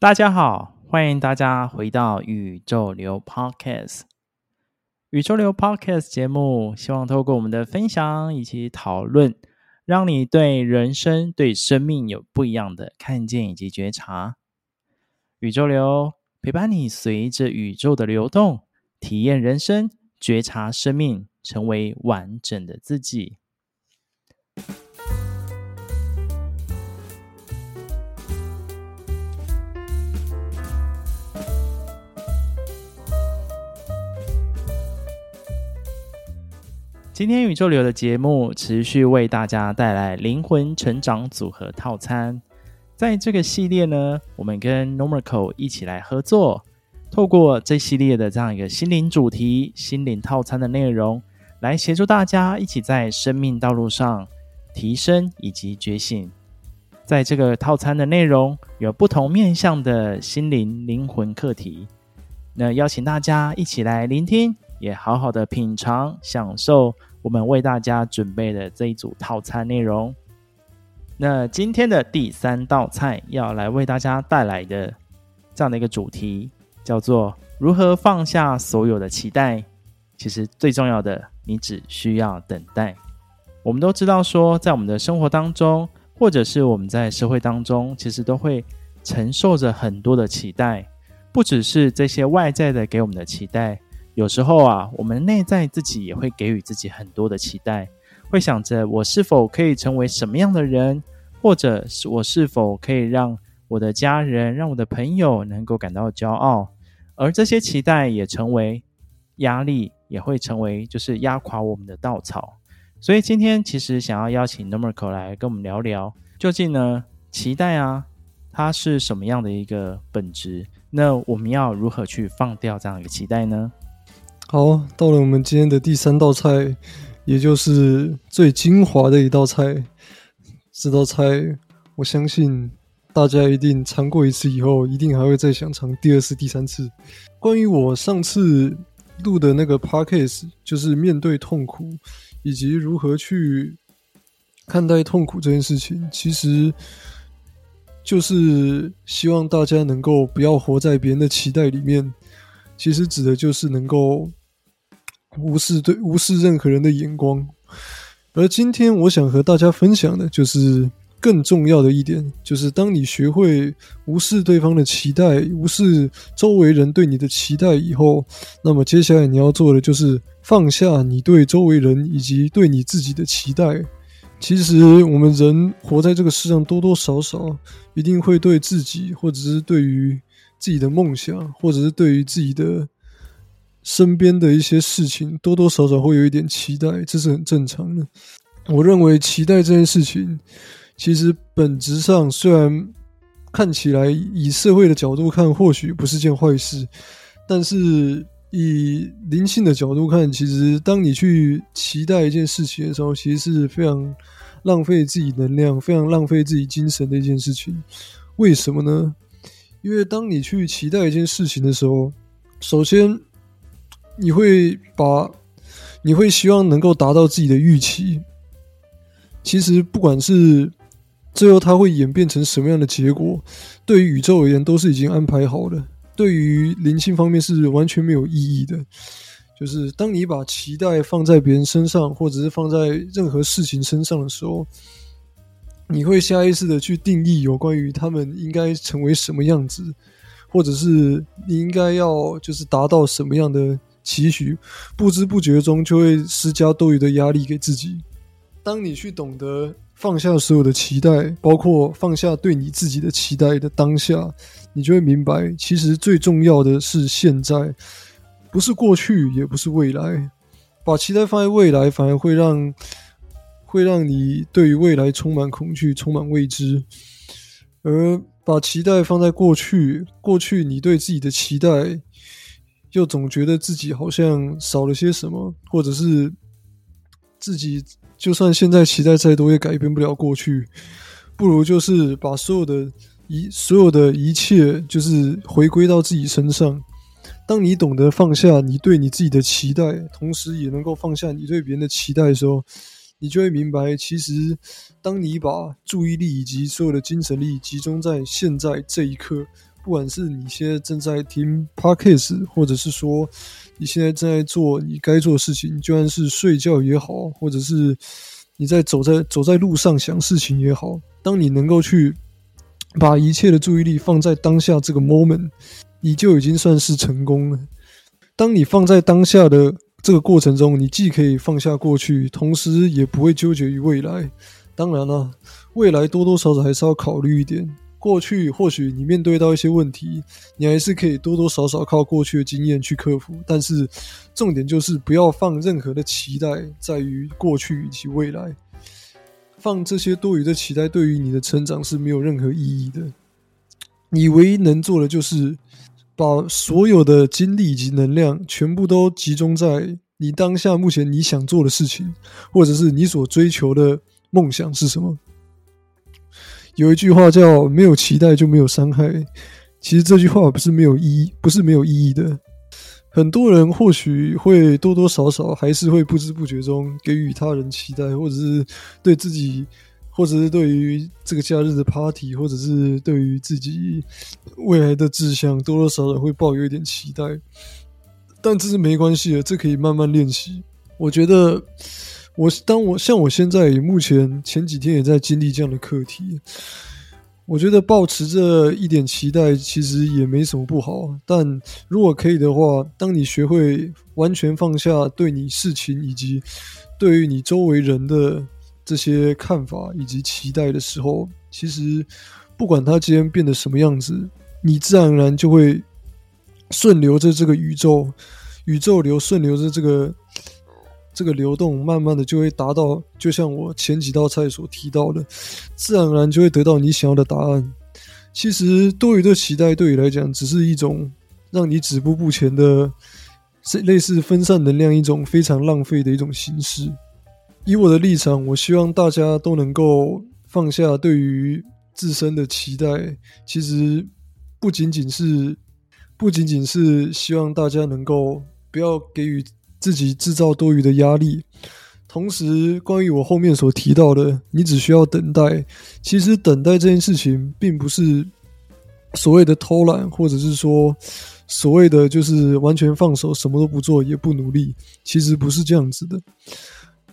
大家好，欢迎大家回到宇宙流 Podcast。宇宙流 Podcast 节目，希望透过我们的分享以及讨论，让你对人生、对生命有不一样的看见以及觉察。宇宙流陪伴你，随着宇宙的流动，体验人生，觉察生命，成为完整的自己。今天宇宙流的节目持续为大家带来灵魂成长组合套餐。在这个系列呢，我们跟 Normarco 一起来合作，透过这系列的这样一个心灵主题、心灵套餐的内容，来协助大家一起在生命道路上提升以及觉醒。在这个套餐的内容有不同面向的心灵灵魂课题，那邀请大家一起来聆听，也好好的品尝、享受。我们为大家准备的这一组套餐内容，那今天的第三道菜要来为大家带来的这样的一个主题，叫做如何放下所有的期待。其实最重要的，你只需要等待。我们都知道说，在我们的生活当中，或者是我们在社会当中，其实都会承受着很多的期待，不只是这些外在的给我们的期待。有时候啊，我们内在自己也会给予自己很多的期待，会想着我是否可以成为什么样的人，或者是我是否可以让我的家人、让我的朋友能够感到骄傲，而这些期待也成为压力，也会成为就是压垮我们的稻草。所以今天其实想要邀请 Normarco 来跟我们聊聊，究竟呢，期待啊，它是什么样的一个本质？那我们要如何去放掉这样一个期待呢？好，到了我们今天的第三道菜，也就是最精华的一道菜。这道菜，我相信大家一定尝过一次以后，一定还会再想尝第二次、第三次。关于我上次录的那个 podcast，就是面对痛苦以及如何去看待痛苦这件事情，其实就是希望大家能够不要活在别人的期待里面。其实指的就是能够。无视对无视任何人的眼光，而今天我想和大家分享的，就是更重要的一点，就是当你学会无视对方的期待，无视周围人对你的期待以后，那么接下来你要做的就是放下你对周围人以及对你自己的期待。其实我们人活在这个世上，多多少少一定会对自己，或者是对于自己的梦想，或者是对于自己的。身边的一些事情多多少少会有一点期待，这是很正常的。我认为期待这件事情，其实本质上虽然看起来以社会的角度看或许不是件坏事，但是以灵性的角度看，其实当你去期待一件事情的时候，其实是非常浪费自己能量、非常浪费自己精神的一件事情。为什么呢？因为当你去期待一件事情的时候，首先。你会把，你会希望能够达到自己的预期。其实不管是最后它会演变成什么样的结果，对于宇宙而言都是已经安排好的。对于灵性方面是完全没有意义的。就是当你把期待放在别人身上，或者是放在任何事情身上的时候，你会下意识的去定义有关于他们应该成为什么样子，或者是你应该要就是达到什么样的。期许，不知不觉中就会施加多余的压力给自己。当你去懂得放下所有的期待，包括放下对你自己的期待的当下，你就会明白，其实最重要的是现在，不是过去，也不是未来。把期待放在未来，反而会让会让你对于未来充满恐惧，充满未知；而把期待放在过去，过去你对自己的期待。又总觉得自己好像少了些什么，或者是自己就算现在期待再多也改变不了过去，不如就是把所有的一所有的一切就是回归到自己身上。当你懂得放下你对你自己的期待，同时也能够放下你对别人的期待的时候，你就会明白，其实当你把注意力以及所有的精神力集中在现在这一刻。不管是你现在正在听 Podcast，或者是说你现在正在做你该做的事情，就算是睡觉也好，或者是你在走在走在路上想事情也好，当你能够去把一切的注意力放在当下这个 moment，你就已经算是成功了。当你放在当下的这个过程中，你既可以放下过去，同时也不会纠结于未来。当然了，未来多多少少还是要考虑一点。过去或许你面对到一些问题，你还是可以多多少少靠过去的经验去克服。但是重点就是不要放任何的期待在于过去以及未来，放这些多余的期待对于你的成长是没有任何意义的。你唯一能做的就是。把所有的精力以及能量全部都集中在你当下目前你想做的事情，或者是你所追求的梦想是什么？有一句话叫“没有期待就没有伤害”，其实这句话不是没有意义，不是没有意义的。很多人或许会多多少少还是会不知不觉中给予他人期待，或者是对自己。或者是对于这个假日的 party，或者是对于自己未来的志向，多多少少会抱有一点期待，但这是没关系的，这可以慢慢练习。我觉得我，我当我像我现在目前前几天也在经历这样的课题，我觉得抱持着一点期待，其实也没什么不好。但如果可以的话，当你学会完全放下对你事情以及对于你周围人的。这些看法以及期待的时候，其实不管它今天变得什么样子，你自然而然就会顺流着这个宇宙，宇宙流顺流着这个这个流动，慢慢的就会达到，就像我前几道菜所提到的，自然而然就会得到你想要的答案。其实多余的期待对你来讲，只是一种让你止步不前的，类似分散能量一种非常浪费的一种形式。以我的立场，我希望大家都能够放下对于自身的期待。其实不仅仅是，不仅仅是希望大家能够不要给予自己制造多余的压力。同时，关于我后面所提到的，你只需要等待。其实等待这件事情，并不是所谓的偷懒，或者是说所谓的就是完全放手，什么都不做，也不努力。其实不是这样子的。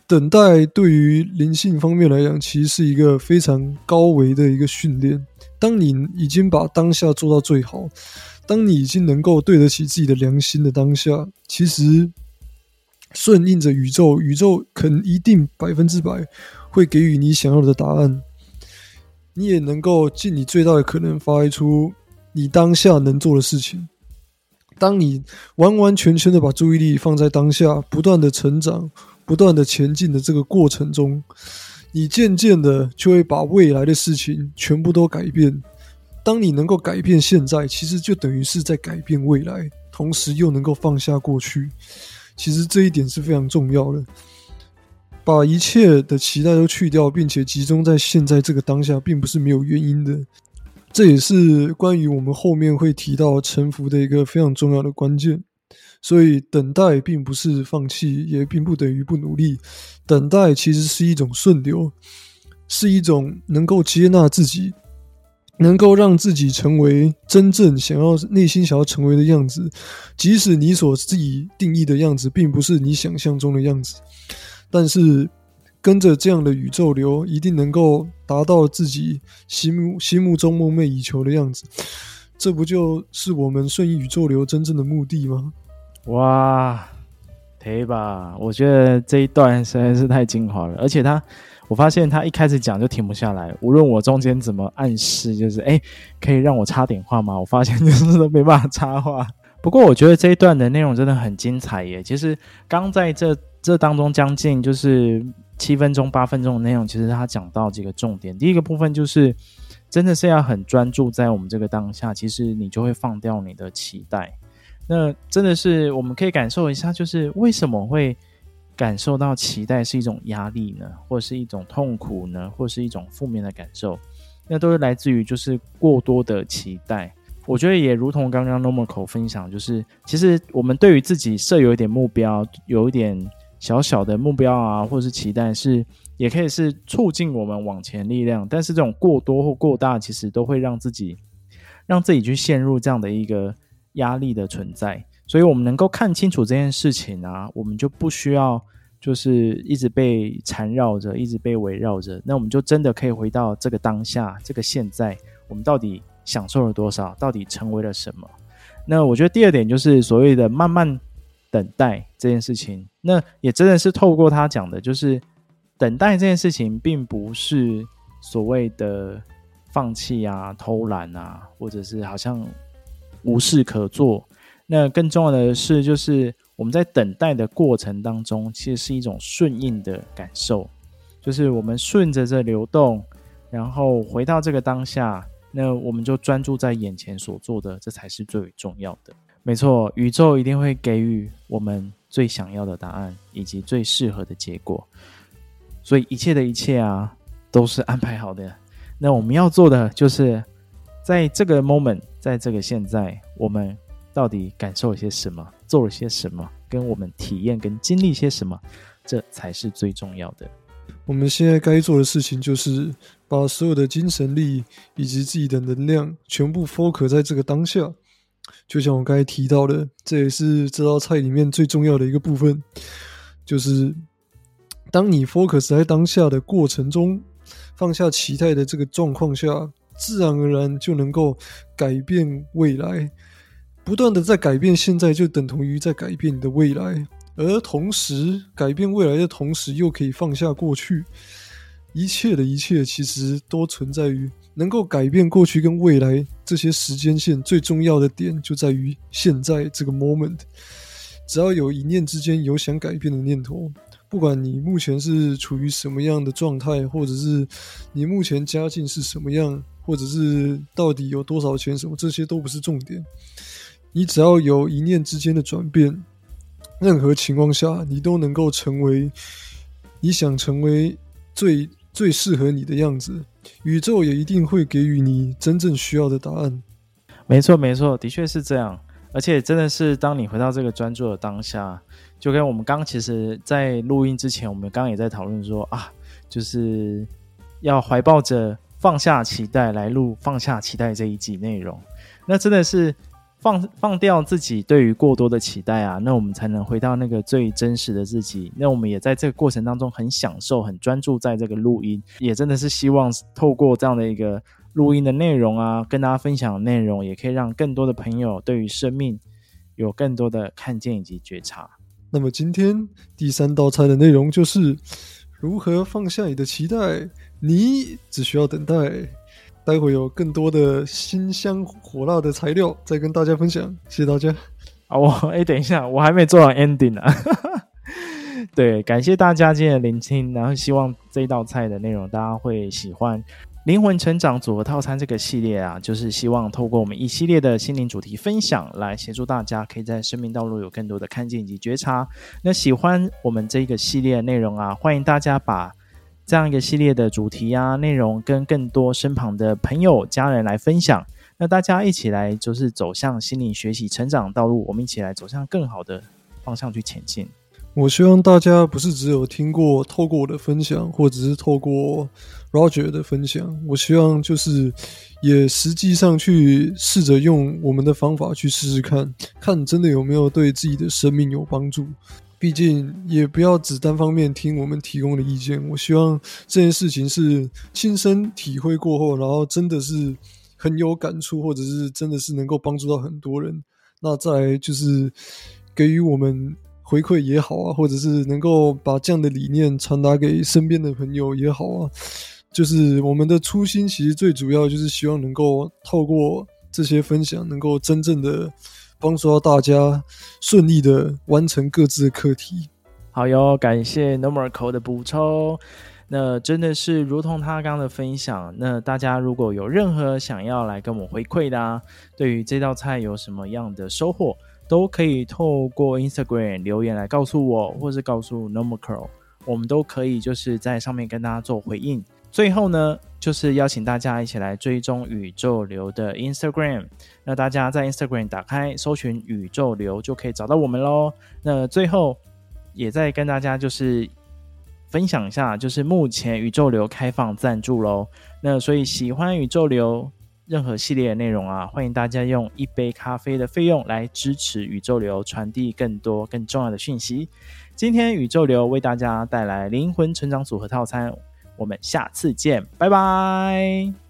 等待对于灵性方面来讲，其实是一个非常高维的一个训练。当你已经把当下做到最好，当你已经能够对得起自己的良心的当下，其实顺应着宇宙，宇宙肯一定百分之百会给予你想要的答案。你也能够尽你最大的可能发挥出你当下能做的事情。当你完完全全的把注意力放在当下，不断的成长。不断的前进的这个过程中，你渐渐的就会把未来的事情全部都改变。当你能够改变现在，其实就等于是在改变未来，同时又能够放下过去。其实这一点是非常重要的。把一切的期待都去掉，并且集中在现在这个当下，并不是没有原因的。这也是关于我们后面会提到臣服的一个非常重要的关键。所以，等待并不是放弃，也并不等于不努力。等待其实是一种顺流，是一种能够接纳自己，能够让自己成为真正想要内心想要成为的样子。即使你所自己定义的样子并不是你想象中的样子，但是跟着这样的宇宙流，一定能够达到自己心目心目中梦寐以求的样子。这不就是我们顺应宇宙流真正的目的吗？哇，可以吧！我觉得这一段实在是太精华了，而且他，我发现他一开始讲就停不下来，无论我中间怎么暗示，就是哎，可以让我插点话吗？我发现就是都没办法插话。不过我觉得这一段的内容真的很精彩耶！其实刚在这这当中将近就是七分钟、八分钟的内容，其实他讲到几个重点。第一个部分就是真的是要很专注在我们这个当下，其实你就会放掉你的期待。那真的是我们可以感受一下，就是为什么会感受到期待是一种压力呢，或是一种痛苦呢，或是一种负面的感受？那都是来自于就是过多的期待。我觉得也如同刚刚 Normal 分享，就是其实我们对于自己设有一点目标，有一点小小的目标啊，或是期待，是也可以是促进我们往前力量。但是这种过多或过大，其实都会让自己让自己去陷入这样的一个压力的存在。所以，我们能够看清楚这件事情啊，我们就不需要就是一直被缠绕着，一直被围绕着。那我们就真的可以回到这个当下，这个现在，我们到底享受了多少？到底成为了什么？那我觉得第二点就是所谓的慢慢等待这件事情。那也真的是透过他讲的，就是等待这件事情，并不是所谓的放弃啊、偷懒啊，或者是好像无事可做。那更重要的是，就是我们在等待的过程当中，其实是一种顺应的感受，就是我们顺着这流动，然后回到这个当下，那我们就专注在眼前所做的，这才是最为重要的。没错，宇宙一定会给予我们最想要的答案，以及最适合的结果。所以一切的一切啊，都是安排好的。那我们要做的，就是在这个 moment，在这个现在，我们。到底感受了些什么，做了些什么，跟我们体验跟经历些什么，这才是最重要的。我们现在该做的事情就是把所有的精神力以及自己的能量全部 focus 在这个当下。就像我刚才提到的，这也是这道菜里面最重要的一个部分，就是当你 focus 在当下的过程中，放下期待的这个状况下，自然而然就能够改变未来。不断的在改变现在，就等同于在改变你的未来，而同时改变未来的同时，又可以放下过去。一切的一切，其实都存在于能够改变过去跟未来这些时间线。最重要的点就在于现在这个 moment。只要有一念之间有想改变的念头，不管你目前是处于什么样的状态，或者是你目前家境是什么样，或者是到底有多少钱，什么这些都不是重点。你只要有一念之间的转变，任何情况下，你都能够成为你想成为最最适合你的样子。宇宙也一定会给予你真正需要的答案。没错，没错，的确是这样。而且真的是，当你回到这个专注的当下，就跟我们刚其实，在录音之前，我们刚刚也在讨论说啊，就是要怀抱着放下期待来录放下期待这一集内容。那真的是。放放掉自己对于过多的期待啊，那我们才能回到那个最真实的自己。那我们也在这个过程当中很享受、很专注在这个录音，也真的是希望透过这样的一个录音的内容啊，跟大家分享内容，也可以让更多的朋友对于生命有更多的看见以及觉察。那么今天第三道菜的内容就是如何放下你的期待，你只需要等待。待会有更多的辛香火辣的材料再跟大家分享，谢谢大家。啊，我 哎，等一下，我还没做完 ending 呢。对，感谢大家今天的聆听，然后希望这道菜的内容大家会喜欢。灵魂成长组合套餐这个系列啊，就是希望透过我们一系列的心灵主题分享，来协助大家可以在生命道路有更多的看见以及觉察。那喜欢我们这个系列的内容啊，欢迎大家把。这样一个系列的主题啊，内容跟更多身旁的朋友、家人来分享，那大家一起来就是走向心灵学习成长道路，我们一起来走向更好的方向去前进。我希望大家不是只有听过，透过我的分享，或者是透过 Roger 的分享，我希望就是也实际上去试着用我们的方法去试试看，看真的有没有对自己的生命有帮助。毕竟也不要只单方面听我们提供的意见。我希望这件事情是亲身体会过后，然后真的是很有感触，或者是真的是能够帮助到很多人。那再就是给予我们回馈也好啊，或者是能够把这样的理念传达给身边的朋友也好啊。就是我们的初心其实最主要就是希望能够透过这些分享，能够真正的。帮助到大家顺利的完成各自的课题。好哟，感谢 Normal 的补充。那真的是如同他刚刚的分享。那大家如果有任何想要来跟我回馈的啊，对于这道菜有什么样的收获，都可以透过 Instagram 留言来告诉我，或是告诉 Normal，我们都可以就是在上面跟大家做回应。最后呢，就是邀请大家一起来追踪宇宙流的 Instagram。那大家在 Instagram 打开搜寻宇宙流，就可以找到我们喽。那最后也再跟大家就是分享一下，就是目前宇宙流开放赞助喽。那所以喜欢宇宙流任何系列的内容啊，欢迎大家用一杯咖啡的费用来支持宇宙流，传递更多更重要的讯息。今天宇宙流为大家带来灵魂成长组合套餐，我们下次见，拜拜。